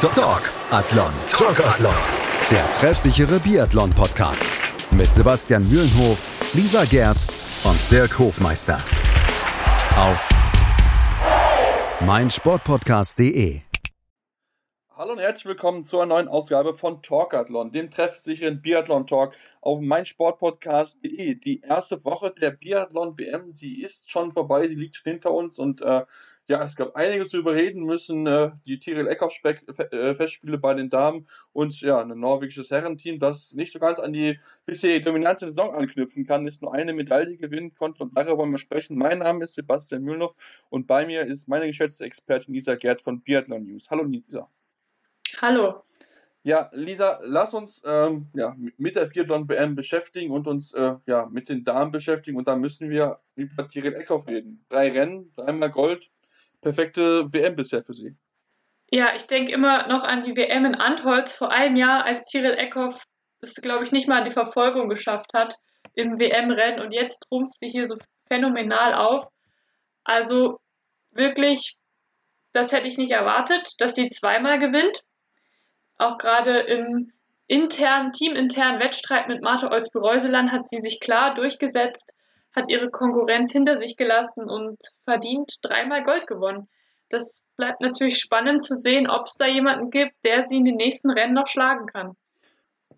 Talk Athlon. Talk Athlon. Der treffsichere Biathlon-Podcast. Mit Sebastian Mühlenhof, Lisa Gerd und Dirk Hofmeister. Auf meinsportpodcast.de. Hallo und herzlich willkommen zur neuen Ausgabe von Talkathlon, dem treffsicheren Biathlon-Talk auf meinsportpodcast.de. Die erste Woche der Biathlon-WM, sie ist schon vorbei, sie liegt schon hinter uns und äh, ja, es gab einiges zu überreden müssen. Äh, die Tiril Eckhoff-Festspiele bei den Damen und ja, ein norwegisches Herrenteam, das nicht so ganz an die bisherige Dominanz der Saison anknüpfen kann, ist nur eine Medaille gewinnen konnte und darüber wollen wir sprechen. Mein Name ist Sebastian Mühlhoff und bei mir ist meine geschätzte Expertin Lisa Gerd von Biathlon News. Hallo Lisa. Hallo. Ja, Lisa, lass uns ähm, ja, mit der Biathlon WM beschäftigen und uns äh, ja, mit den Damen beschäftigen. Und da müssen wir über Tiril Eckhoff reden. Drei Rennen, dreimal Gold, perfekte WM bisher für sie. Ja, ich denke immer noch an die WM in Antholz vor einem Jahr, als Tyrell Eckhoff es, glaube ich, nicht mal an die Verfolgung geschafft hat im WM-Rennen und jetzt trumpft sie hier so phänomenal auf. Also wirklich, das hätte ich nicht erwartet, dass sie zweimal gewinnt. Auch gerade im internen, teaminternen Wettstreit mit Martha Olsby-Reuseland hat sie sich klar durchgesetzt hat ihre Konkurrenz hinter sich gelassen und verdient dreimal Gold gewonnen. Das bleibt natürlich spannend zu sehen, ob es da jemanden gibt, der sie in den nächsten Rennen noch schlagen kann.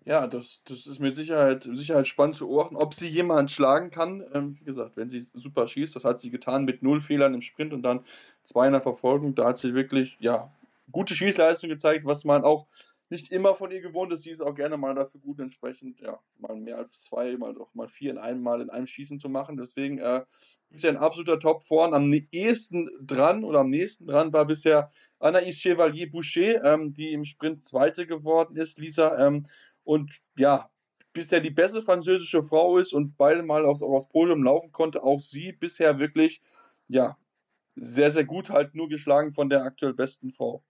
Ja, das, das ist mit Sicherheit, Sicherheit spannend zu beobachten, ob sie jemanden schlagen kann. Ähm, wie gesagt, wenn sie super schießt, das hat sie getan mit null Fehlern im Sprint und dann zwei in der Verfolgung. Da hat sie wirklich ja, gute Schießleistung gezeigt, was man auch nicht immer von ihr gewohnt ist. Sie ist auch gerne mal dafür gut, entsprechend, ja, mal mehr als zwei, mal auch mal vier in einem Mal in einem Schießen zu machen. Deswegen äh, ist ja ein absoluter Top vorn. Am ehesten dran oder am nächsten dran war bisher Anaïs Chevalier Boucher, ähm, die im Sprint Zweite geworden ist, Lisa. Ähm, und ja, bisher die beste französische Frau ist und beide mal aufs, aufs Podium laufen konnte. Auch sie bisher wirklich, ja, sehr, sehr gut, halt nur geschlagen von der aktuell besten Frau.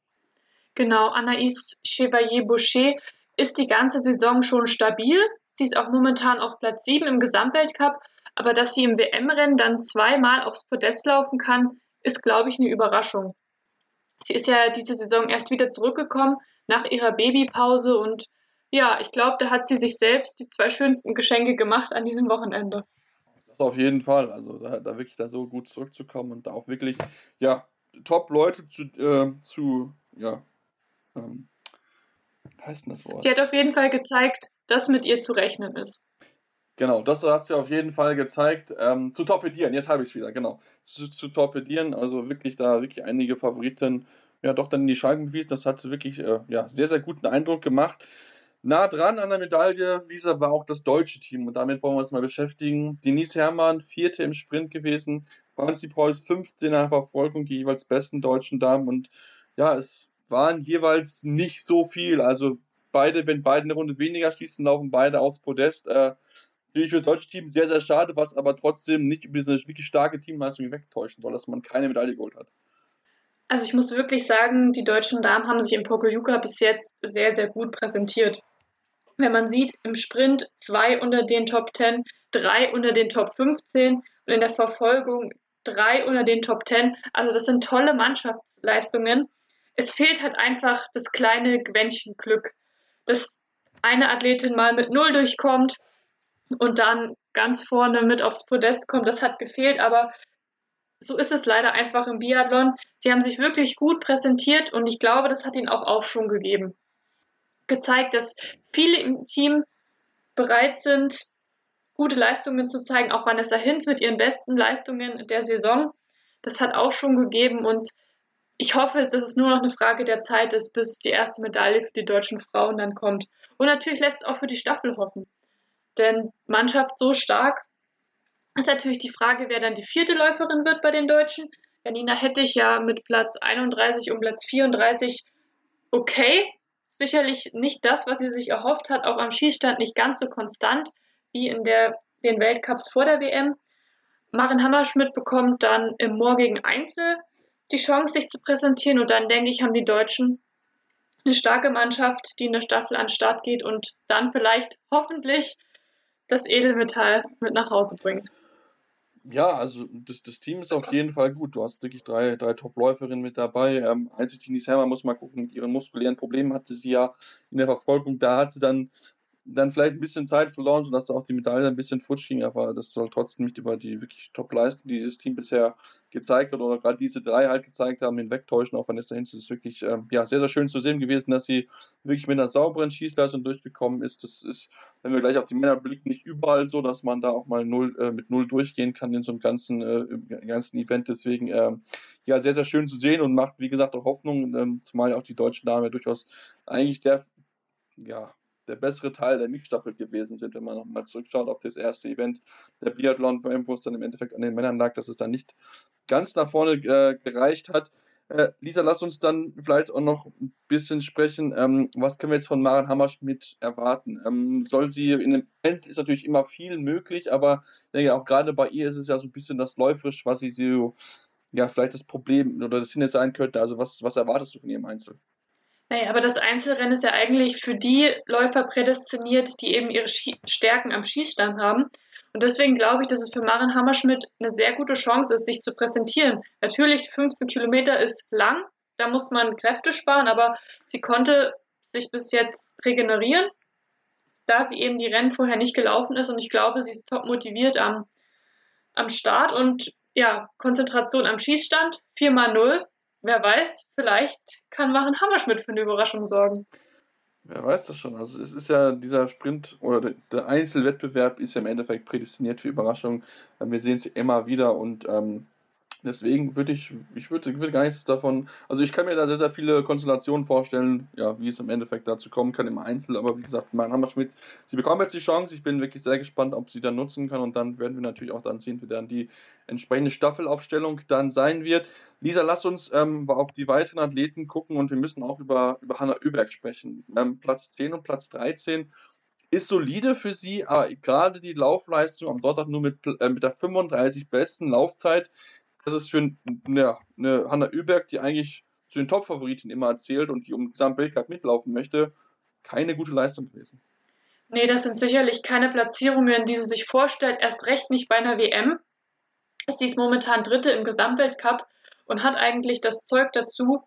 Genau, Anaïs Chevalier-Boucher ist die ganze Saison schon stabil. Sie ist auch momentan auf Platz 7 im Gesamtweltcup. Aber dass sie im WM-Rennen dann zweimal aufs Podest laufen kann, ist, glaube ich, eine Überraschung. Sie ist ja diese Saison erst wieder zurückgekommen nach ihrer Babypause und ja, ich glaube, da hat sie sich selbst die zwei schönsten Geschenke gemacht an diesem Wochenende. Auf jeden Fall. Also da, da wirklich da so gut zurückzukommen und da auch wirklich, ja, Top-Leute zu, äh, zu ja, ähm, heißt denn das Wort? Sie hat auf jeden Fall gezeigt, dass mit ihr zu rechnen ist. Genau, das hast du auf jeden Fall gezeigt. Ähm, zu torpedieren, jetzt habe ich es wieder, genau. Zu, zu, torpedieren, also wirklich da wirklich einige Favoriten, ja doch dann in die Scheiben gewiesen. Das hat wirklich äh, ja, sehr, sehr guten Eindruck gemacht. Nah dran an der Medaille, Lisa, war auch das deutsche Team und damit wollen wir uns mal beschäftigen. Denise Herrmann, Vierte im Sprint gewesen, Franzi Preuß, 15 nach Verfolgung, die jeweils besten deutschen Damen und ja, es waren jeweils nicht so viel. Also beide, wenn beide eine Runde weniger schießen, laufen beide aufs Podest. Äh, natürlich für das deutsche Team sehr, sehr schade, was aber trotzdem nicht über diese wirklich starke Teamleistung wegtäuschen soll, dass man keine Medaille geholt hat. Also ich muss wirklich sagen, die deutschen Damen haben sich im Pokljuka bis jetzt sehr, sehr gut präsentiert. Wenn man sieht, im Sprint zwei unter den Top 10, drei unter den Top 15 und in der Verfolgung drei unter den Top 10. Also das sind tolle Mannschaftsleistungen es fehlt halt einfach das kleine Quäntchen Glück, dass eine Athletin mal mit Null durchkommt und dann ganz vorne mit aufs Podest kommt. Das hat gefehlt, aber so ist es leider einfach im Biathlon. Sie haben sich wirklich gut präsentiert und ich glaube, das hat ihnen auch Aufschwung gegeben. Gezeigt, dass viele im Team bereit sind, gute Leistungen zu zeigen. Auch Vanessa Hinz mit ihren besten Leistungen der Saison. Das hat Aufschwung gegeben und ich hoffe, dass es nur noch eine Frage der Zeit ist, bis die erste Medaille für die deutschen Frauen dann kommt. Und natürlich lässt es auch für die Staffel hoffen. Denn Mannschaft so stark ist natürlich die Frage, wer dann die vierte Läuferin wird bei den Deutschen. Janina Hettich ja mit Platz 31 und Platz 34 okay. Sicherlich nicht das, was sie sich erhofft hat, auch am Schießstand nicht ganz so konstant wie in der, den Weltcups vor der WM. Maren Hammerschmidt bekommt dann im morgigen Einzel die Chance, sich zu präsentieren. Und dann denke ich, haben die Deutschen eine starke Mannschaft, die in der Staffel an den Start geht und dann vielleicht hoffentlich das Edelmetall mit nach Hause bringt. Ja, also das, das Team ist auf jeden Fall gut. Du hast wirklich drei, drei Top-Läuferinnen mit dabei. Ähm, einzig die Nisema muss mal gucken, mit ihren muskulären Problemen hatte sie ja in der Verfolgung. Da hat sie dann dann vielleicht ein bisschen Zeit verloren, sodass auch die Medaille ein bisschen futsch ging, aber das soll trotzdem nicht über die wirklich Top-Leistung, die dieses Team bisher gezeigt hat oder gerade diese drei halt gezeigt haben, hinwegtäuschen. Auch Vanessa Hinz ist wirklich ähm, ja, sehr, sehr schön zu sehen gewesen, dass sie wirklich mit einer sauberen Schießleistung durchgekommen ist. Das ist, wenn wir gleich auf die Männer blicken, nicht überall so, dass man da auch mal null, äh, mit null durchgehen kann in so einem ganzen, äh, ganzen Event. Deswegen ähm, ja, sehr, sehr schön zu sehen und macht, wie gesagt, auch Hoffnung, ähm, zumal auch die deutschen Damen ja durchaus eigentlich der ja, der bessere Teil der Mixstaffel gewesen sind, wenn man nochmal zurückschaut auf das erste Event der Biathlon, wo es dann im Endeffekt an den Männern lag, dass es dann nicht ganz nach vorne äh, gereicht hat. Äh, Lisa, lass uns dann vielleicht auch noch ein bisschen sprechen. Ähm, was können wir jetzt von Maren Hammerschmidt erwarten? Ähm, soll sie in dem Einzel ist natürlich immer viel möglich, aber ich denke auch gerade bei ihr ist es ja so ein bisschen das läuferisch, was sie so, ja, vielleicht das Problem oder das Hindernis sein könnte. Also was, was erwartest du von ihrem Einzel? Naja, aber das Einzelrennen ist ja eigentlich für die Läufer prädestiniert, die eben ihre Schie Stärken am Schießstand haben. Und deswegen glaube ich, dass es für Maren Hammerschmidt eine sehr gute Chance ist, sich zu präsentieren. Natürlich, 15 Kilometer ist lang, da muss man Kräfte sparen, aber sie konnte sich bis jetzt regenerieren, da sie eben die Rennen vorher nicht gelaufen ist. Und ich glaube, sie ist top motiviert am, am Start und ja, Konzentration am Schießstand, 4 mal 0 wer weiß, vielleicht kann Maren Hammerschmidt für eine Überraschung sorgen. Wer weiß das schon. Also es ist ja dieser Sprint oder der Einzelwettbewerb ist ja im Endeffekt prädestiniert für Überraschungen. Wir sehen es immer wieder und ähm, Deswegen würde ich, ich würde, würde gar nichts davon, also ich kann mir da sehr, sehr viele Konstellationen vorstellen, ja, wie es im Endeffekt dazu kommen kann im Einzel, aber wie gesagt, mein Hammerschmidt, sie bekommen jetzt die Chance, ich bin wirklich sehr gespannt, ob sie dann nutzen kann und dann werden wir natürlich auch dann sehen, wie dann die entsprechende Staffelaufstellung dann sein wird. Lisa, lass uns ähm, auf die weiteren Athleten gucken und wir müssen auch über, über Hanna Oeberg sprechen. Ähm, Platz 10 und Platz 13 ist solide für sie, aber gerade die Laufleistung am Sonntag nur mit, äh, mit der 35 besten Laufzeit das ist für ja, eine Hanna Überg, die eigentlich zu den Top-Favoriten immer erzählt und die um Gesamtweltcup mitlaufen möchte, keine gute Leistung gewesen. Nee, das sind sicherlich keine Platzierungen, die sie sich vorstellt, erst recht nicht bei einer WM. Sie ist momentan Dritte im Gesamtweltcup und hat eigentlich das Zeug dazu,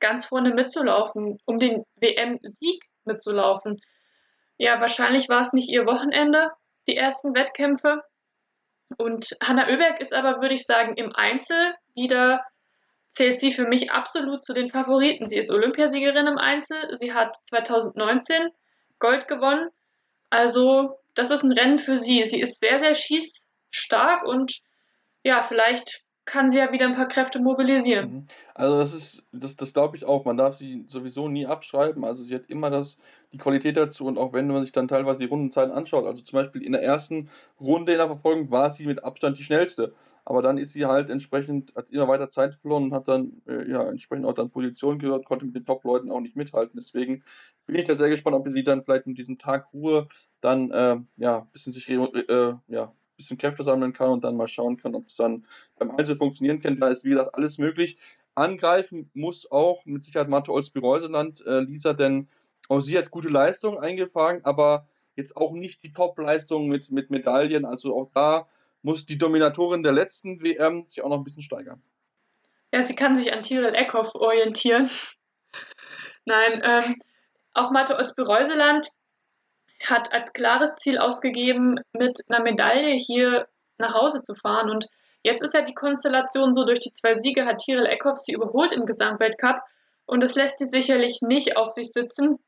ganz vorne mitzulaufen, um den WM-Sieg mitzulaufen. Ja, wahrscheinlich war es nicht ihr Wochenende, die ersten Wettkämpfe. Und Hanna Oeberg ist aber, würde ich sagen, im Einzel wieder zählt sie für mich absolut zu den Favoriten. Sie ist Olympiasiegerin im Einzel. Sie hat 2019 Gold gewonnen. Also, das ist ein Rennen für sie. Sie ist sehr, sehr schießstark und ja, vielleicht kann sie ja wieder ein paar Kräfte mobilisieren. Mhm. Also das ist, das, das glaube ich auch. Man darf sie sowieso nie abschreiben. Also sie hat immer das, die Qualität dazu und auch wenn man sich dann teilweise die Rundenzeiten anschaut, also zum Beispiel in der ersten Runde in der Verfolgung war sie mit Abstand die schnellste. Aber dann ist sie halt entsprechend, hat immer weiter Zeit verloren und hat dann äh, ja entsprechend auch dann Position gehört, konnte mit den Top-Leuten auch nicht mithalten. Deswegen bin ich da sehr gespannt, ob sie dann vielleicht mit diesem Tag Ruhe dann äh, ja ein bisschen sich äh, ja, bisschen Kräfte sammeln kann und dann mal schauen kann, ob es dann beim Einzel funktionieren kann. Da ist, wie gesagt, alles möglich. Angreifen muss auch mit Sicherheit Mathe Olsby-Reuseland, äh, Lisa, denn auch sie hat gute Leistungen eingefangen, aber jetzt auch nicht die Top-Leistung mit, mit Medaillen. Also auch da muss die Dominatorin der letzten WM sich auch noch ein bisschen steigern. Ja, sie kann sich an Tirol Eckhoff orientieren. Nein, ähm, auch Mathe Olsby-Reuseland hat als klares Ziel ausgegeben, mit einer Medaille hier nach Hause zu fahren. Und jetzt ist ja die Konstellation so, durch die zwei Siege hat Tirol Eckhoff sie überholt im Gesamtweltcup. Und das lässt sie sicherlich nicht auf sich sitzen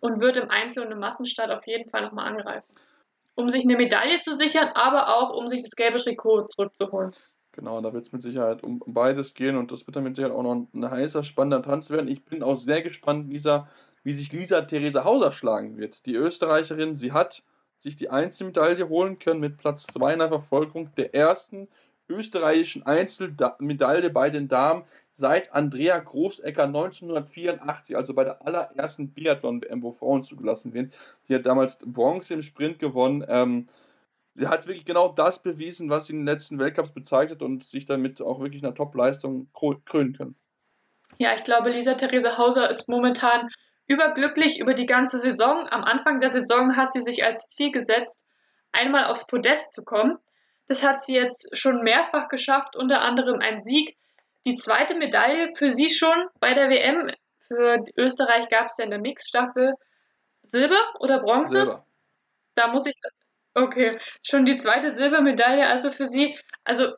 und wird im Einzel- und im Massenstart auf jeden Fall nochmal angreifen. Um sich eine Medaille zu sichern, aber auch um sich das gelbe Trikot zurückzuholen. Genau, da wird es mit Sicherheit um beides gehen und das wird dann mit Sicherheit auch noch ein heißer, spannender Tanz werden. Ich bin auch sehr gespannt, Lisa, wie sich Lisa Theresa Hauser schlagen wird. Die Österreicherin, sie hat sich die Einzelmedaille holen können mit Platz 2 in der Verfolgung der ersten österreichischen Einzelmedaille bei den Damen seit Andrea Großecker 1984, also bei der allerersten Biathlon-WM, wo Frauen zugelassen werden. Sie hat damals Bronze im Sprint gewonnen. Ähm, sie hat wirklich genau das bewiesen, was sie in den letzten Weltcups bezeichnet und sich damit auch wirklich einer Top-Leistung krönen können. Ja, ich glaube, Lisa Therese Hauser ist momentan überglücklich über die ganze Saison. Am Anfang der Saison hat sie sich als Ziel gesetzt, einmal aufs Podest zu kommen. Das hat sie jetzt schon mehrfach geschafft, unter anderem ein Sieg. Die zweite Medaille für sie schon bei der WM. Für Österreich gab es ja in der Mixstaffel Silber oder Bronze? Silber. Da muss ich. Okay, schon die zweite Silbermedaille also für sie. Also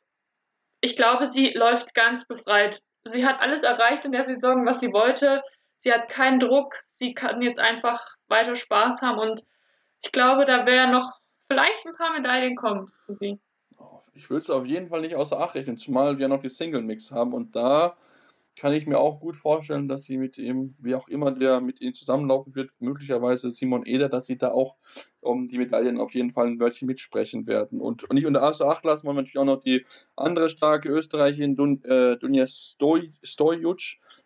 ich glaube, sie läuft ganz befreit. Sie hat alles erreicht in der Saison, was sie wollte. Sie hat keinen Druck. Sie kann jetzt einfach weiter Spaß haben und ich glaube, da wären noch vielleicht ein paar Medaillen kommen für sie. Ich würde es auf jeden Fall nicht außer Acht rechnen, zumal wir noch die Single-Mix haben und da kann ich mir auch gut vorstellen, dass sie mit ihm, wie auch immer der mit ihnen zusammenlaufen wird, möglicherweise Simon Eder, dass sie da auch um die Medaillen auf jeden Fall ein Wörtchen mitsprechen werden. Und, und nicht unter Acht lassen wir natürlich auch noch die andere starke Österreicherin, Dun, äh, Dunja Stoj, Stojuc,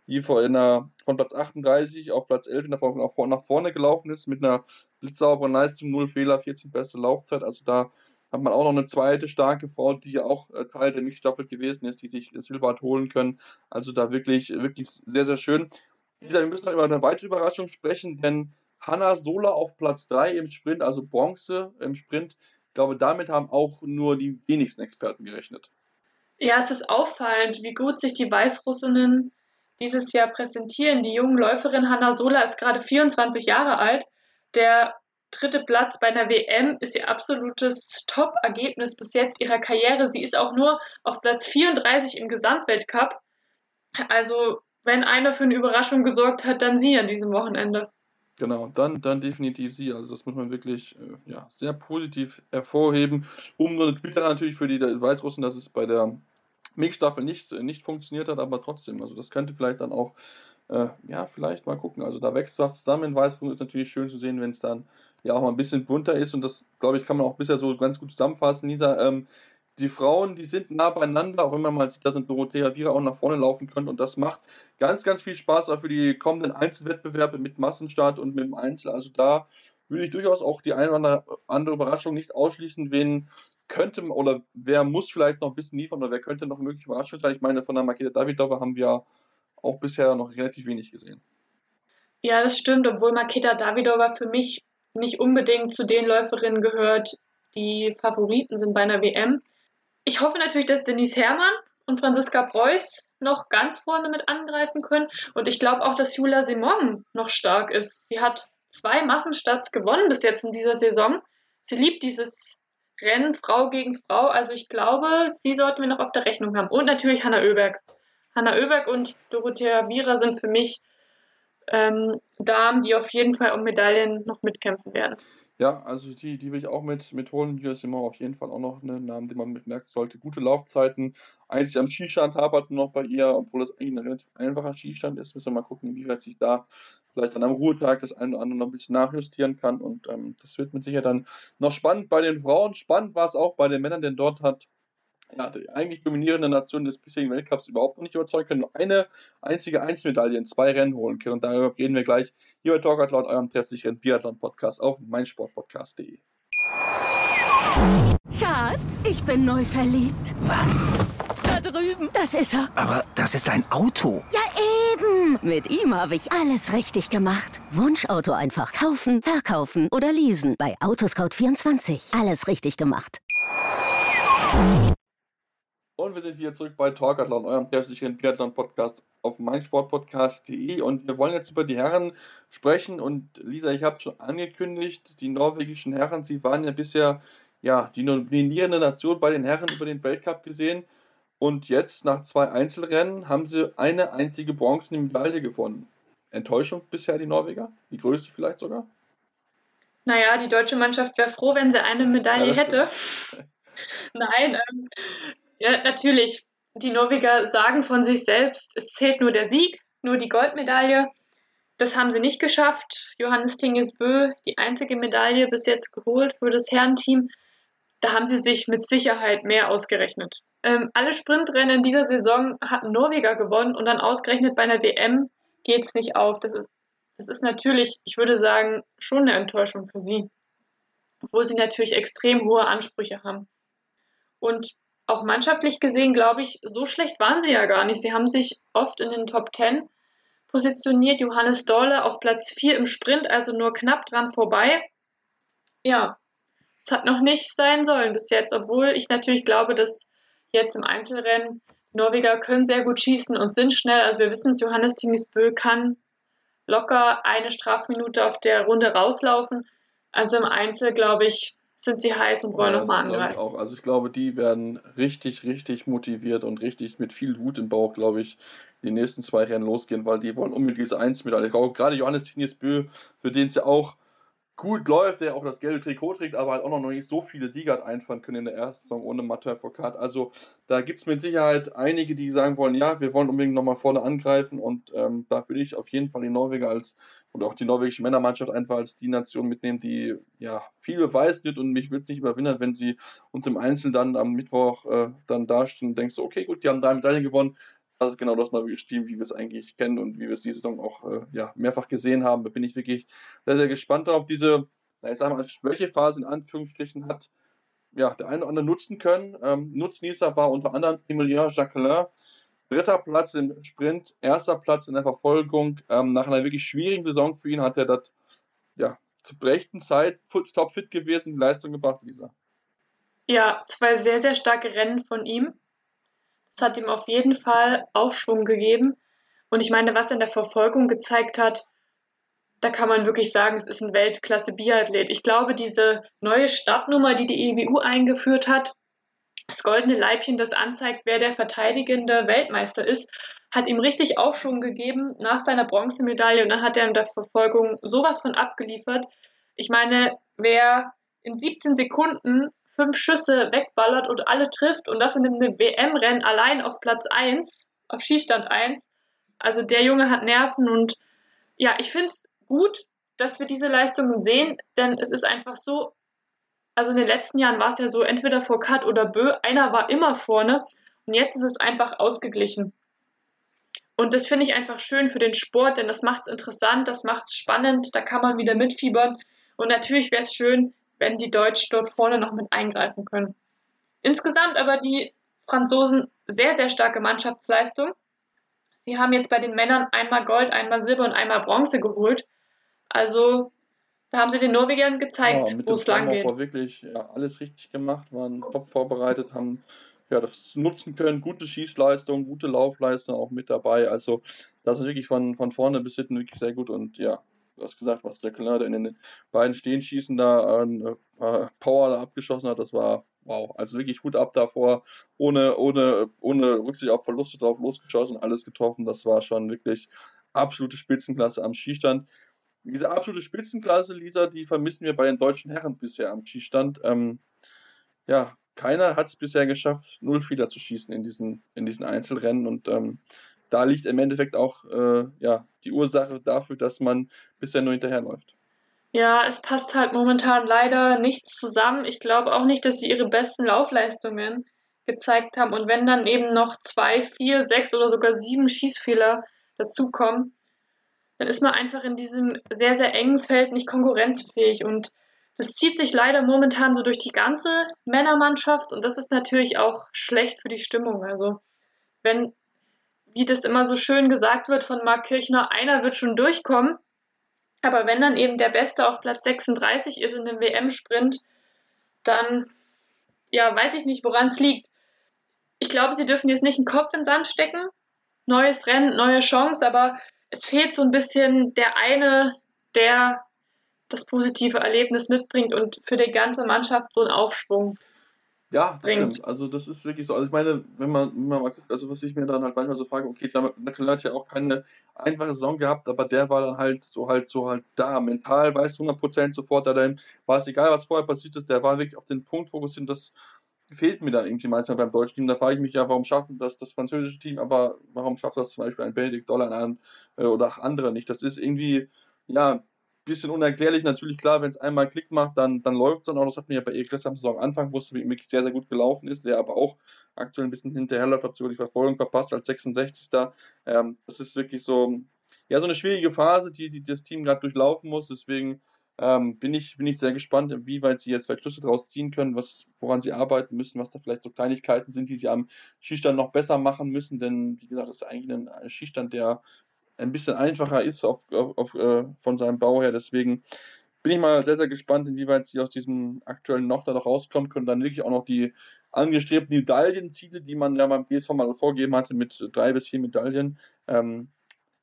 die vor einer, von Platz 38 auf Platz 11 nach, nach vorne gelaufen ist, mit einer blitzsauberen Leistung, null Fehler, 14 beste Laufzeit. Also da hat man auch noch eine zweite starke Frau, die ja auch äh, Teil der Mixstaffel gewesen ist, die sich Silber hat holen können. Also da wirklich, wirklich sehr, sehr schön. Wir müssen noch über eine weitere Überraschung sprechen, denn Hanna Sola auf Platz 3 im Sprint, also Bronze im Sprint. Ich glaube, damit haben auch nur die wenigsten Experten gerechnet. Ja, es ist auffallend, wie gut sich die Weißrussinnen dieses Jahr präsentieren. Die junge Läuferin Hanna Sola ist gerade 24 Jahre alt. Der dritte Platz bei einer WM ist ihr absolutes Top-Ergebnis bis jetzt ihrer Karriere. Sie ist auch nur auf Platz 34 im Gesamtweltcup. Also, wenn einer für eine Überraschung gesorgt hat, dann sie an diesem Wochenende. Genau, dann, dann definitiv sie. Also das muss man wirklich äh, ja, sehr positiv hervorheben. Umso bitter natürlich für die Weißrussen, dass es bei der Mix-Staffel nicht, nicht funktioniert hat, aber trotzdem. Also das könnte vielleicht dann auch, äh, ja, vielleicht mal gucken. Also da wächst was zusammen in Weißrussen. Ist natürlich schön zu sehen, wenn es dann ja auch mal ein bisschen bunter ist und das, glaube ich, kann man auch bisher so ganz gut zusammenfassen. Lisa, ähm, die Frauen, die sind nah beieinander, auch immer mal sieht, dass eine Dorothea Vira auch nach vorne laufen können und das macht ganz, ganz viel Spaß auch für die kommenden Einzelwettbewerbe mit Massenstart und mit dem Einzel. Also da würde ich durchaus auch die eine oder andere Überraschung nicht ausschließen, wen könnte oder wer muss vielleicht noch ein bisschen liefern oder wer könnte noch mögliche Überraschung sein. Ich meine, von der Makeda Davidova haben wir auch bisher noch relativ wenig gesehen. Ja, das stimmt, obwohl Makeda Davidova für mich nicht unbedingt zu den Läuferinnen gehört, die Favoriten sind bei einer WM. Ich hoffe natürlich, dass Denise Herrmann und Franziska Preuß noch ganz vorne mit angreifen können. Und ich glaube auch, dass Julia Simon noch stark ist. Sie hat zwei Massenstarts gewonnen bis jetzt in dieser Saison. Sie liebt dieses Rennen Frau gegen Frau. Also ich glaube, sie sollten wir noch auf der Rechnung haben. Und natürlich Hanna Oeberg. Hanna Oeberg und Dorothea Wierer sind für mich ähm, Damen, die auf jeden Fall um Medaillen noch mitkämpfen werden. Ja, also die, die will ich auch mit, mit holen. Hier ist immer auf jeden Fall auch noch ein Name, den man mitmerken sollte. Gute Laufzeiten. Einzig am Skistand hapert es noch bei ihr, obwohl das eigentlich ein relativ einfacher Skistand ist. Müssen wir mal gucken, inwieweit sich da vielleicht dann am Ruhetag das eine oder andere noch ein bisschen nachjustieren kann. Und ähm, das wird mit Sicherheit dann noch spannend bei den Frauen. Spannend war es auch bei den Männern, denn dort hat ja, die eigentlich dominierende Nation des bisherigen Weltcups überhaupt noch nicht überzeugen können. Nur eine einzige Einzelmedaille in zwei Rennen holen können. Und darüber reden wir gleich hier bei laut eurem treffsicheren Biathlon-Podcast auf meinsportpodcast.de. Schatz, ich bin neu verliebt. Was? Da drüben. Das ist er. Aber das ist ein Auto. Ja, eben. Mit ihm habe ich alles richtig gemacht. Wunschauto einfach kaufen, verkaufen oder leasen. Bei Autoscout24. Alles richtig gemacht. Und wir sind wieder zurück bei Talkathlon, eurem treffsicheren Biathlon-Podcast auf meinsportpodcast.de. Und wir wollen jetzt über die Herren sprechen. Und Lisa, ich habe schon angekündigt, die norwegischen Herren, sie waren ja bisher ja, die dominierende Nation bei den Herren über den Weltcup gesehen. Und jetzt, nach zwei Einzelrennen, haben sie eine einzige bronzene Medaille gewonnen. Enttäuschung bisher die Norweger? Die größte vielleicht sogar? Naja, die deutsche Mannschaft wäre froh, wenn sie eine Medaille ja, hätte. Nein, ähm, ja, natürlich. Die Norweger sagen von sich selbst, es zählt nur der Sieg, nur die Goldmedaille. Das haben sie nicht geschafft. Johannes Tingesbö, die einzige Medaille bis jetzt geholt für das Herrenteam. Da haben sie sich mit Sicherheit mehr ausgerechnet. Ähm, alle Sprintrennen in dieser Saison hatten Norweger gewonnen und dann ausgerechnet bei einer WM geht es nicht auf. Das ist, das ist natürlich, ich würde sagen, schon eine Enttäuschung für sie. Obwohl sie natürlich extrem hohe Ansprüche haben. Und auch mannschaftlich gesehen, glaube ich, so schlecht waren sie ja gar nicht. Sie haben sich oft in den Top Ten positioniert. Johannes Dolle auf Platz 4 im Sprint, also nur knapp dran vorbei. Ja, Es hat noch nicht sein sollen bis jetzt, obwohl ich natürlich glaube, dass jetzt im Einzelrennen Norweger können sehr gut schießen und sind schnell. Also wir wissen es, Johannes Tingesbö kann locker eine Strafminute auf der Runde rauslaufen. Also im Einzel, glaube ich, sind sie heiß und wollen ja, nochmal angreifen. Auch. Also ich glaube, die werden richtig, richtig motiviert und richtig mit viel Wut im Bauch, glaube ich, die nächsten zwei Rennen losgehen, weil die wollen unbedingt diese Eins-Medaille. Gerade Johannes Tinius Bö, für den es ja auch gut läuft, der auch das gelbe Trikot trägt, aber halt auch noch nicht so viele Sieger hat einfahren können in der ersten Saison ohne Mathieu Foucault. Also da gibt es mit Sicherheit einige, die sagen wollen, ja, wir wollen unbedingt nochmal vorne angreifen und ähm, da würde ich auf jeden Fall die Norweger als und auch die norwegische Männermannschaft einfach als die Nation mitnehmen, die ja viel beweist wird und mich würde nicht überwindern, wenn sie uns im Einzelnen dann am Mittwoch äh, dann dastehen und denkst, so, okay, gut, die haben drei Medaillen gewonnen, das ist genau das norwegische Team, wie wir es eigentlich kennen und wie wir es diese Saison auch äh, ja, mehrfach gesehen haben. Da bin ich wirklich sehr, sehr gespannt darauf. Diese, na, ich sag mal, Schwächephase in Anführungsstrichen hat ja, der eine oder andere nutzen können. Ähm, Nutznießer war unter anderem Emilien Jacquelin, dritter Platz im Sprint, erster Platz in der Verfolgung. Ähm, nach einer wirklich schwierigen Saison für ihn hat er das ja, zur rechten Zeit topfit gewesen, Leistung gebracht, Lisa. Ja, zwei sehr, sehr starke Rennen von ihm. Das hat ihm auf jeden Fall Aufschwung gegeben. Und ich meine, was er in der Verfolgung gezeigt hat, da kann man wirklich sagen, es ist ein Weltklasse-Biathlet. Ich glaube, diese neue Startnummer, die die EWU eingeführt hat, das goldene Leibchen, das anzeigt, wer der verteidigende Weltmeister ist, hat ihm richtig Aufschwung gegeben nach seiner Bronzemedaille und dann hat er in der Verfolgung sowas von abgeliefert. Ich meine, wer in 17 Sekunden fünf Schüsse wegballert und alle trifft und das in einem WM-Rennen allein auf Platz 1, auf Schießstand 1. Also der Junge hat Nerven und ja, ich finde es gut, dass wir diese Leistungen sehen, denn es ist einfach so, also in den letzten Jahren war es ja so, entweder Kat oder Bö, einer war immer vorne und jetzt ist es einfach ausgeglichen. Und das finde ich einfach schön für den Sport, denn das macht es interessant, das macht es spannend, da kann man wieder mitfiebern. Und natürlich wäre es schön, wenn die Deutschen dort vorne noch mit eingreifen können. Insgesamt aber die Franzosen sehr, sehr starke Mannschaftsleistung. Sie haben jetzt bei den Männern einmal Gold, einmal Silber und einmal Bronze geholt. Also da haben sie den Norwegern gezeigt, ja, wo es lang geht. wirklich ja, alles richtig gemacht, waren top vorbereitet, haben ja, das nutzen können, gute Schießleistung, gute Laufleistung auch mit dabei. Also das ist wirklich von, von vorne bis hinten wirklich sehr gut und ja, du hast gesagt, was der Kölner in den beiden Stehenschießen da an äh, Power da abgeschossen hat, das war wow. Also wirklich Hut ab davor, ohne, ohne, ohne Rücksicht auf Verluste drauf losgeschossen, alles getroffen. Das war schon wirklich absolute Spitzenklasse am Skistand. Diese absolute Spitzenklasse, Lisa, die vermissen wir bei den deutschen Herren bisher am Skistand. Ähm, ja, keiner hat es bisher geschafft, null Fehler zu schießen in diesen, in diesen Einzelrennen und ähm, da liegt im Endeffekt auch äh, ja, die Ursache dafür, dass man bisher nur hinterherläuft. Ja, es passt halt momentan leider nichts zusammen. Ich glaube auch nicht, dass sie ihre besten Laufleistungen gezeigt haben. Und wenn dann eben noch zwei, vier, sechs oder sogar sieben Schießfehler dazukommen, dann ist man einfach in diesem sehr, sehr engen Feld nicht konkurrenzfähig. Und das zieht sich leider momentan so durch die ganze Männermannschaft und das ist natürlich auch schlecht für die Stimmung. Also, wenn wie das immer so schön gesagt wird von Marc Kirchner, einer wird schon durchkommen. Aber wenn dann eben der Beste auf Platz 36 ist in dem WM-Sprint, dann ja, weiß ich nicht, woran es liegt. Ich glaube, sie dürfen jetzt nicht einen Kopf in den Sand stecken. Neues Rennen, neue Chance, aber es fehlt so ein bisschen der eine, der das positive Erlebnis mitbringt und für die ganze Mannschaft so einen Aufschwung ja, das bringt. stimmt. Also das ist wirklich so. Also ich meine, wenn man, wenn man mal guckt, also was ich mir dann halt manchmal so frage, okay, Nackel hat ja auch keine einfache Saison gehabt, aber der war dann halt so halt so halt da. Mental weiß 100% sofort, da war es egal, was vorher passiert ist, der war wirklich auf den Punkt fokussiert und das fehlt mir da irgendwie manchmal beim deutschen Team. Da frage ich mich ja, warum schaffen das das französische Team, aber warum schafft das zum Beispiel ein Benedikt Dollar äh, oder auch andere nicht? Das ist irgendwie, ja, bisschen unerklärlich. Natürlich, klar, wenn es einmal Klick macht, dann, dann läuft es dann auch. Das hat mir ja bei Erik am Saison Anfang, wo es wirklich sehr, sehr gut gelaufen ist, der aber auch aktuell ein bisschen hinterherläuft, hat sogar die Verfolgung verpasst als 66. Ähm, das ist wirklich so, ja, so eine schwierige Phase, die, die das Team gerade durchlaufen muss. Deswegen ähm, bin, ich, bin ich sehr gespannt, inwieweit sie jetzt vielleicht Schlüsse daraus ziehen können, was, woran sie arbeiten müssen, was da vielleicht so Kleinigkeiten sind, die sie am Schießstand noch besser machen müssen. Denn, wie gesagt, das ist eigentlich ein Schießstand, der ein bisschen einfacher ist auf, auf, auf, äh, von seinem Bau her. Deswegen bin ich mal sehr, sehr gespannt, inwieweit sie aus diesem aktuellen Noch da noch rauskommen können, dann wirklich auch noch die angestrebten Medaillenziele, die man ja beim BSV mal vorgegeben hatte, mit drei bis vier Medaillen. Ähm,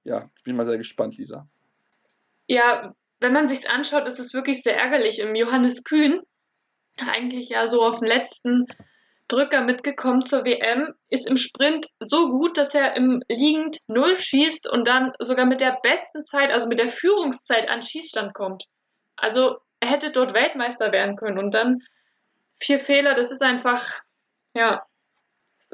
ja, ich bin mal sehr gespannt, Lisa. Ja, wenn man sich anschaut, ist es wirklich sehr ärgerlich. Im Johannes Kühn, eigentlich ja so auf den letzten Drücker mitgekommen zur WM, ist im Sprint so gut, dass er im Liegend Null schießt und dann sogar mit der besten Zeit, also mit der Führungszeit an Schießstand kommt. Also er hätte dort Weltmeister werden können und dann vier Fehler, das ist einfach, ja,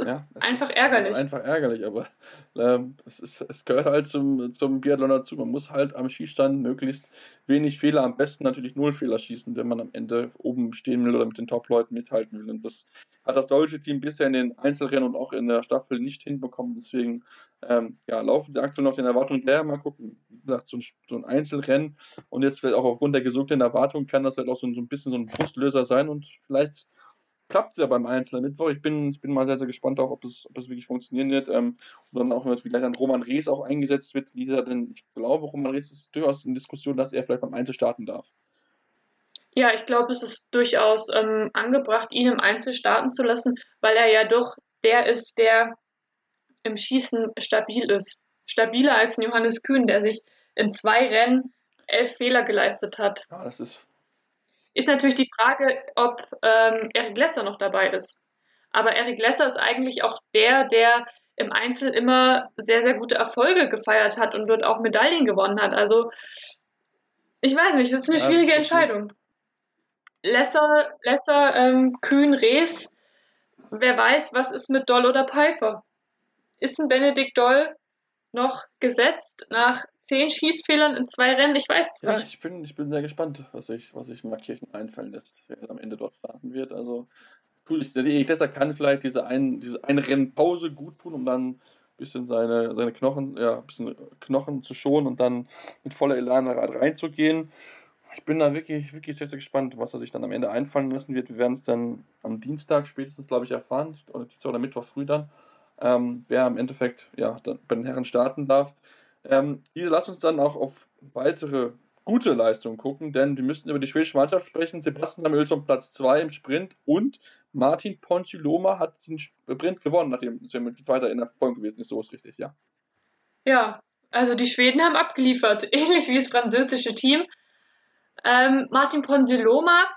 ist ja, einfach ist, ärgerlich. Ist einfach ärgerlich, aber ähm, es, ist, es gehört halt zum, zum Biathlon dazu. Man muss halt am Schießstand möglichst wenig Fehler, am besten natürlich null Fehler schießen, wenn man am Ende oben stehen will oder mit den Top-Leuten mithalten will. Und das hat das deutsche Team bisher in den Einzelrennen und auch in der Staffel nicht hinbekommen. Deswegen ähm, ja, laufen sie aktuell noch den Erwartungen der. Mal gucken, wie gesagt, so ein, so ein Einzelrennen und jetzt vielleicht auch aufgrund der gesunkenen Erwartungen kann das halt auch so, so ein bisschen so ein Brustlöser sein und vielleicht klappt es ja beim Einzelnen Mittwoch. Ich bin, ich bin mal sehr, sehr gespannt darauf, ob es, ob es wirklich funktionieren wird. Ähm, und dann auch vielleicht dann Roman Rees auch eingesetzt wird, dieser, denn ich glaube, Roman Rees ist durchaus in Diskussion, dass er vielleicht beim Einzel starten darf. Ja, ich glaube, es ist durchaus ähm, angebracht, ihn im Einzel starten zu lassen, weil er ja doch der ist, der im Schießen stabil ist. Stabiler als Johannes Kühn, der sich in zwei Rennen elf Fehler geleistet hat. Ja, das ist ist natürlich die Frage, ob ähm, Eric Lesser noch dabei ist. Aber Eric Lesser ist eigentlich auch der, der im Einzel immer sehr, sehr gute Erfolge gefeiert hat und dort auch Medaillen gewonnen hat. Also, ich weiß nicht, das ist eine ja, schwierige Entscheidung. Lesser, Lesser ähm, Kühn, Rees, wer weiß, was ist mit Doll oder Piper? Ist ein Benedikt Doll noch gesetzt nach zehn Schießfehlern in zwei Rennen. Ich weiß es ja, nicht. Ich bin, ich bin sehr gespannt, was sich was sich Markkirchen einfallen lässt, wer am Ende dort starten wird. Also, cool. Ich, der Eklesser kann vielleicht diese, ein, diese eine Rennpause gut tun, um dann ein bisschen seine, seine Knochen, ja, ein bisschen Knochen zu schonen und dann mit voller Elan reinzugehen. Ich bin da wirklich, wirklich sehr, sehr gespannt, was er sich dann am Ende einfallen lassen wird. Wir werden es dann am Dienstag spätestens, glaube ich, erfahren, oder Dienstag oder Mittwoch früh dann, ähm, wer im Endeffekt ja, dann bei den Herren starten darf. Ähm, diese uns dann auch auf weitere gute Leistungen gucken, denn wir müssten über die schwedische Mannschaft sprechen. Sebastian Hamilton Platz 2 im Sprint und Martin Ponchiloma hat den Sprint gewonnen, nachdem Sven weiter in der Form gewesen ist. So ist richtig, ja. Ja, also die Schweden haben abgeliefert, ähnlich wie das französische Team. Ähm, Martin Ponsiloma,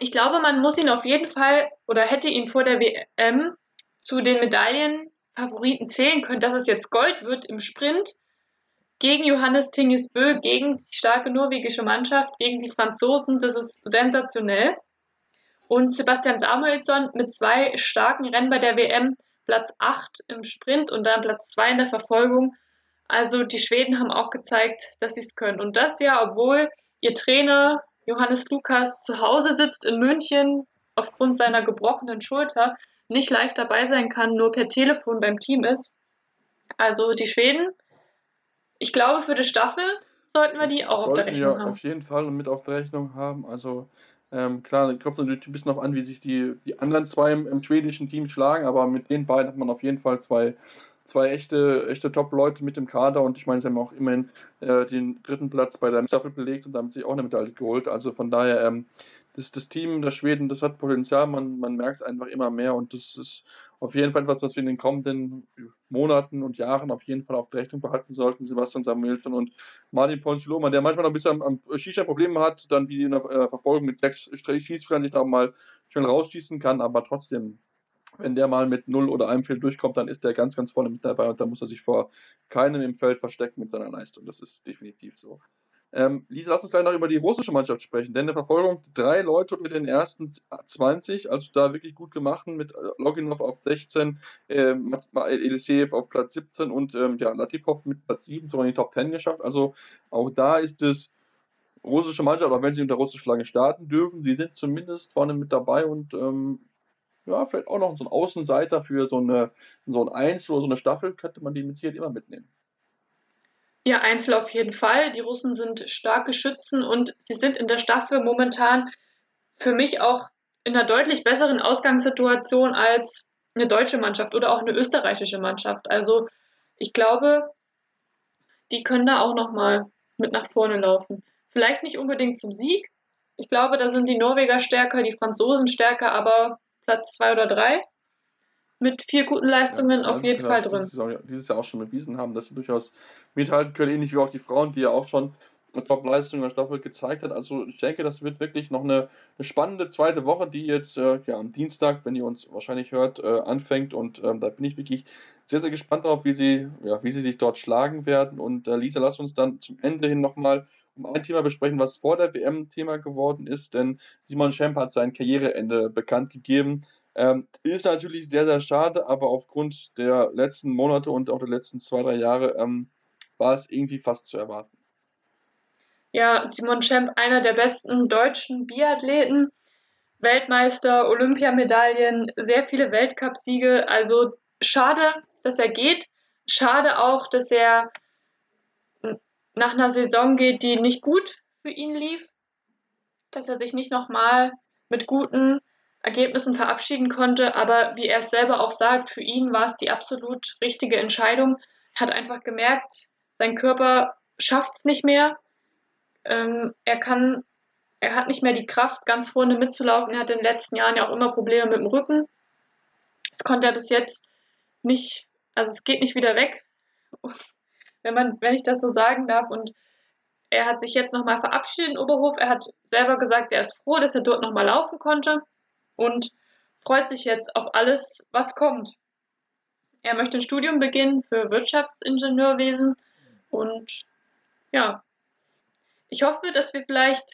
ich glaube, man muss ihn auf jeden Fall oder hätte ihn vor der WM zu den Medaillenfavoriten zählen können, dass es jetzt Gold wird im Sprint gegen Johannes Tingesbö, gegen die starke norwegische Mannschaft, gegen die Franzosen. Das ist sensationell. Und Sebastian Samuelsson mit zwei starken Rennen bei der WM, Platz 8 im Sprint und dann Platz 2 in der Verfolgung. Also die Schweden haben auch gezeigt, dass sie es können. Und das ja, obwohl ihr Trainer Johannes Lukas zu Hause sitzt in München aufgrund seiner gebrochenen Schulter, nicht live dabei sein kann, nur per Telefon beim Team ist. Also die Schweden ich glaube, für die Staffel sollten wir die das auch auf der Rechnung wir haben. auf jeden Fall mit auf der Rechnung haben. Also ähm, klar, da kommt es natürlich ein bisschen noch an, wie sich die, die anderen zwei im, im, schwedischen Team schlagen, aber mit den beiden hat man auf jeden Fall zwei, zwei echte, echte Top-Leute mit dem Kader und ich meine, sie haben auch immerhin äh, den dritten Platz bei der Staffel belegt und damit sich auch eine Medaille geholt. Also von daher, ähm, das, das Team der Schweden, das hat Potenzial, man, man merkt es einfach immer mehr und das ist auf jeden Fall etwas, was wir in den kommenden Monaten und Jahren auf jeden Fall auf der Rechnung behalten sollten. Sebastian Samuelson und Martin Ponchiloma, der manchmal noch ein bisschen am, am Probleme hat, dann wie in der äh, Verfolgung mit sechs Schießfehlern sich auch mal schnell rausschießen kann, aber trotzdem, wenn der mal mit null oder einem Fehl durchkommt, dann ist der ganz, ganz vorne mit dabei und da muss er sich vor keinem im Feld verstecken mit seiner Leistung. Das ist definitiv so. Ähm, Lisa, lass uns gleich noch über die russische Mannschaft sprechen, denn in der Verfolgung drei Leute mit den ersten 20, also da wirklich gut gemacht mit äh, Loginov auf 16, äh, Eliseev auf Platz 17 und ähm, ja, Latipov mit Platz 7 sogar in die Top 10 geschafft. Also auch da ist es russische Mannschaft, auch wenn sie unter russischer Flagge starten dürfen, sie sind zumindest vorne mit dabei und ähm, ja, vielleicht auch noch so ein Außenseiter für so eine so ein Einzel oder so eine Staffel könnte man die mit Sicherheit immer mitnehmen. Ja, Einzel auf jeden Fall. Die Russen sind starke Schützen und sie sind in der Staffel momentan für mich auch in einer deutlich besseren Ausgangssituation als eine deutsche Mannschaft oder auch eine österreichische Mannschaft. Also ich glaube, die können da auch noch mal mit nach vorne laufen. Vielleicht nicht unbedingt zum Sieg. Ich glaube, da sind die Norweger stärker, die Franzosen stärker, aber Platz zwei oder drei mit vier guten Leistungen ja, auf jeden Fall drin. Dieses Jahr, dieses Jahr auch schon bewiesen haben, dass sie durchaus mithalten können, ähnlich wie auch die Frauen, die ja auch schon Top-Leistung in der Staffel gezeigt hat. Also ich denke, das wird wirklich noch eine, eine spannende zweite Woche, die jetzt äh, ja, am Dienstag, wenn ihr uns wahrscheinlich hört, äh, anfängt. Und ähm, da bin ich wirklich sehr, sehr gespannt darauf, wie sie, ja, wie sie sich dort schlagen werden. Und äh, Lisa, lass uns dann zum Ende hin nochmal um ein Thema besprechen, was vor der WM Thema geworden ist. Denn Simon Schemp hat sein Karriereende bekannt gegeben. Ähm, ist natürlich sehr, sehr schade, aber aufgrund der letzten Monate und auch der letzten zwei, drei Jahre ähm, war es irgendwie fast zu erwarten. Ja, Simon Schemp, einer der besten deutschen Biathleten, Weltmeister, Olympiamedaillen, sehr viele Weltcupsiege. Also schade, dass er geht. Schade auch, dass er nach einer Saison geht, die nicht gut für ihn lief. Dass er sich nicht nochmal mit guten Ergebnissen verabschieden konnte. Aber wie er es selber auch sagt, für ihn war es die absolut richtige Entscheidung. Er hat einfach gemerkt, sein Körper schafft es nicht mehr. Ähm, er kann, er hat nicht mehr die Kraft, ganz vorne mitzulaufen. Er hat in den letzten Jahren ja auch immer Probleme mit dem Rücken. Das konnte er bis jetzt nicht, also es geht nicht wieder weg, wenn man, wenn ich das so sagen darf. Und er hat sich jetzt nochmal verabschiedet in Oberhof. Er hat selber gesagt, er ist froh, dass er dort nochmal laufen konnte und freut sich jetzt auf alles, was kommt. Er möchte ein Studium beginnen für Wirtschaftsingenieurwesen und ja, ich hoffe, dass wir vielleicht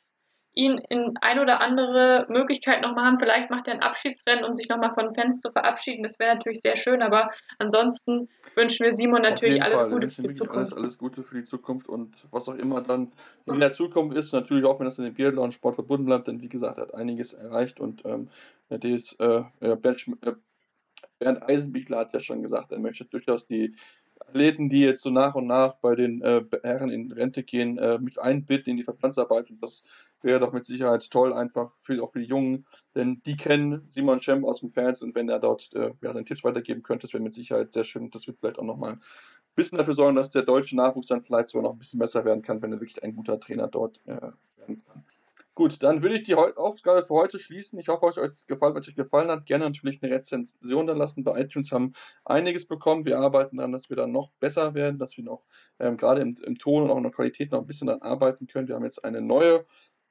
ihn in ein oder andere Möglichkeit nochmal haben. Vielleicht macht er ein Abschiedsrennen, um sich nochmal von Fans zu verabschieden. Das wäre natürlich sehr schön, aber ansonsten wünschen wir Simon natürlich alles Fall. Gute für die Zukunft. Alles, alles Gute für die Zukunft und was auch immer dann in der Zukunft ist, natürlich auch, wenn das in dem Biathlon-Sport verbunden bleibt, denn wie gesagt, er hat einiges erreicht und ähm, der DS, äh, Bernd, äh, Bernd Eisenbichler hat ja schon gesagt, er möchte durchaus die Athleten, die jetzt so nach und nach bei den äh, Herren in Rente gehen, äh, mit einbinden in die Verbandsarbeit. Und das wäre doch mit Sicherheit toll, einfach für, auch für die Jungen, denn die kennen Simon Schemp aus dem Fans und wenn er dort äh, ja, seine Tipps weitergeben könnte, das wäre mit Sicherheit sehr schön. Das wird vielleicht auch nochmal ein bisschen dafür sorgen, dass der deutsche Nachwuchs dann vielleicht sogar noch ein bisschen besser werden kann, wenn er wirklich ein guter Trainer dort äh, werden kann. Gut, dann würde ich die Aufgabe für heute schließen. Ich hoffe, euch gefallen, euch gefallen hat. Gerne natürlich eine Rezension da lassen. Bei iTunes haben einiges bekommen. Wir arbeiten daran, dass wir dann noch besser werden, dass wir noch ähm, gerade im, im, Ton und auch in der Qualität noch ein bisschen dann arbeiten können. Wir haben jetzt eine neue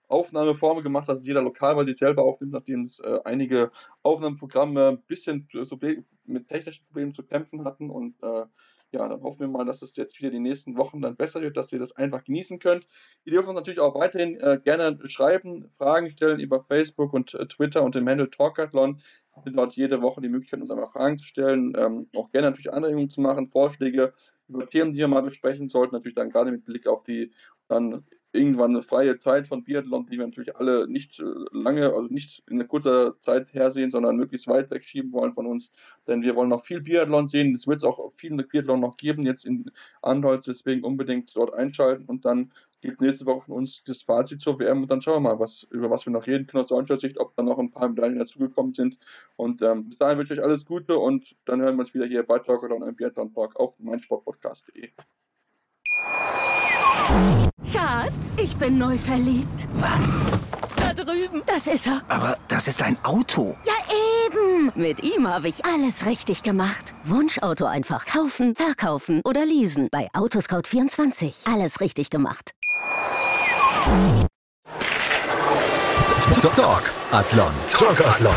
Aufnahmeform gemacht, dass jeder lokal bei sich selber aufnimmt, nachdem es äh, einige Aufnahmeprogramme ein bisschen so mit technischen Problemen zu kämpfen hatten und äh, ja, dann hoffen wir mal, dass es jetzt wieder die nächsten Wochen dann besser wird, dass ihr das einfach genießen könnt. Ihr dürft uns natürlich auch weiterhin äh, gerne schreiben, Fragen stellen über Facebook und äh, Twitter und dem Handle Talkathlon. Wir dort jede Woche die Möglichkeit, uns einmal Fragen zu stellen, ähm, auch gerne natürlich Anregungen zu machen, Vorschläge über Themen, die wir mal besprechen sollten, natürlich dann gerade mit Blick auf die dann irgendwann eine freie Zeit von Biathlon, die wir natürlich alle nicht äh, lange, also nicht in einer kurzer Zeit hersehen, sondern möglichst weit wegschieben wollen von uns. Denn wir wollen noch viel Biathlon sehen. Es wird es auch viel Biathlon noch geben, jetzt in Anholz, deswegen unbedingt dort einschalten und dann gibt es nächste Woche von uns das Fazit zur WM und dann schauen wir mal, was, über was wir noch reden können aus deutscher Sicht, ob da noch ein paar Medaillen dazugekommen sind. Und ähm, bis dahin wünsche ich euch alles Gute und dann hören wir uns wieder hier bei Talker und einem Biathlon Talk auf meinsportpodcast.de. Schatz, ich bin neu verliebt. Was? Da drüben. Das ist er. Aber das ist ein Auto. Ja, eben. Mit ihm habe ich alles richtig gemacht. Wunschauto einfach kaufen, verkaufen oder leasen. Bei Autoscout24. Alles richtig gemacht. Talk Athlon. Talk Athlon.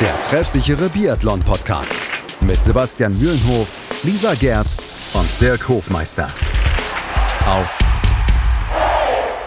Der treffsichere Biathlon-Podcast. Mit Sebastian Mühlenhof, Lisa Gerd und Dirk Hofmeister. Auf